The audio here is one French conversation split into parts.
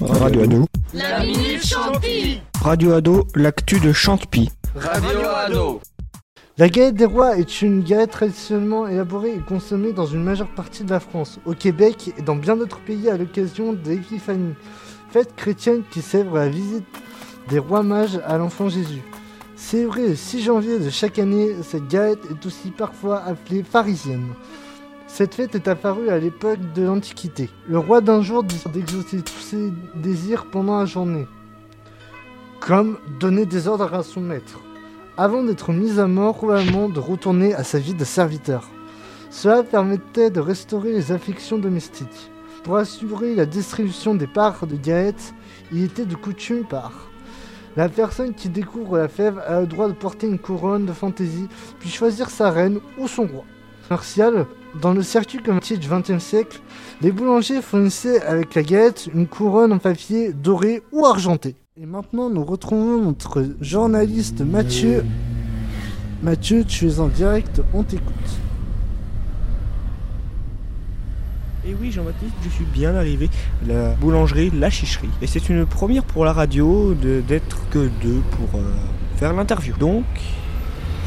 Radio Ado. La Minute Champi Radio Ado, l'actu de Chantepie. Radio Ado. La galette des rois est une galette traditionnellement élaborée et consommée dans une majeure partie de la France, au Québec et dans bien d'autres pays à l'occasion de l'Épiphanie, fête chrétienne qui célèbre la visite des rois mages à l'enfant Jésus. Célébrée le 6 janvier de chaque année, cette galette est aussi parfois appelée pharisienne. Cette fête est apparue à l'époque de l'Antiquité. Le roi d'un jour décide d'exaucer tous ses désirs pendant la journée, comme donner des ordres à son maître, avant d'être mis à mort probablement de retourner à sa vie de serviteur. Cela permettait de restaurer les affections domestiques. Pour assurer la distribution des parts de galettes, il était de coutume par la personne qui découvre la fève a le droit de porter une couronne de fantaisie, puis choisir sa reine ou son roi. Martial, dans le circuit commercial du XXe siècle, les boulangers fournissaient avec la galette une couronne en papier doré ou argenté. Et maintenant, nous retrouvons notre journaliste Mathieu. Mathieu, tu es en direct, on t'écoute. Et oui, Jean-Baptiste, je suis bien arrivé à la boulangerie La Chicherie. Et c'est une première pour la radio d'être que deux pour euh, faire l'interview. Donc,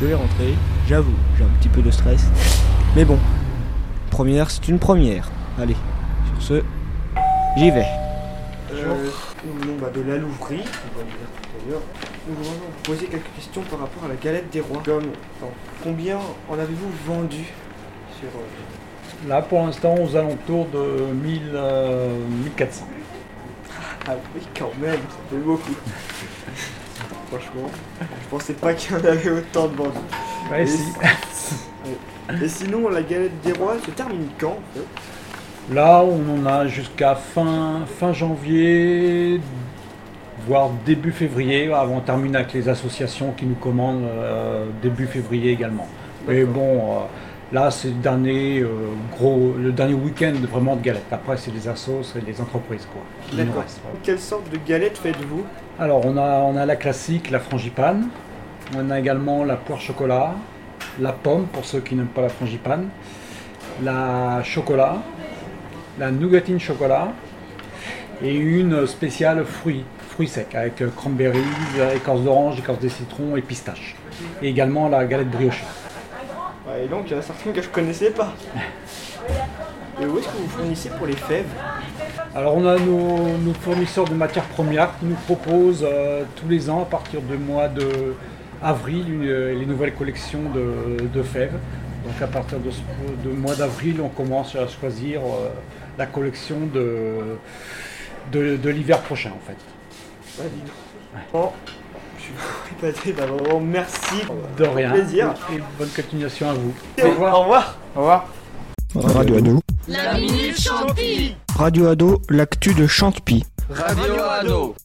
je vais rentrer. J'avoue, j'ai un petit peu de stress. Mais bon, première, c'est une première. Allez, sur ce, j'y vais. Euh, au nom bah, de la Louvrie, on va le dire tout à l'heure, nous allons vous poser quelques questions par rapport à la galette des rois. Comme, combien en avez-vous vendu sur... euh, Là, pour l'instant, aux alentours de 1000, euh, 1400. Ah oui, quand même, ça fait beaucoup. Franchement, je pensais pas qu'il y en avait autant de vendus. Ouais, Et si. Et sinon, la galette des rois se termine quand en fait? Là, on en a jusqu'à fin, fin janvier, voire début février, avant de terminer avec les associations qui nous commandent euh, début février également. Mais bon, euh, là, c'est le dernier, euh, gros, le dernier week-end vraiment de galettes. Après, c'est les assos et les entreprises. Quoi, D'accord. Quelle sorte de galette faites-vous? Alors, on a, on a la classique, la frangipane. On a également la poire chocolat, la pomme pour ceux qui n'aiment pas la frangipane, la chocolat, la nougatine chocolat et une spéciale fruits, fruits secs avec euh, cranberries, écorce d'orange, écorce de citron et pistache. Et également la galette briochée. Ouais, Et donc, il y en a certaines que je connaissais pas. Et où est-ce que vous fournissez pour les fèves? Alors on a nos, nos fournisseurs de matières premières qui nous proposent euh, tous les ans à partir du mois de avril euh, les nouvelles collections de, de fèves. Donc à partir de ce de mois d'avril on commence à choisir euh, la collection de, de, de l'hiver prochain en fait. Ouais. Bon, je suis épaté, bah, vraiment merci. De rien. Plaisir. Et bonne continuation à vous. Au revoir. Au revoir. Au revoir. Radio Ado. La Minute Champi Radio Ado, l'actu de Chantepie. Radio Ado.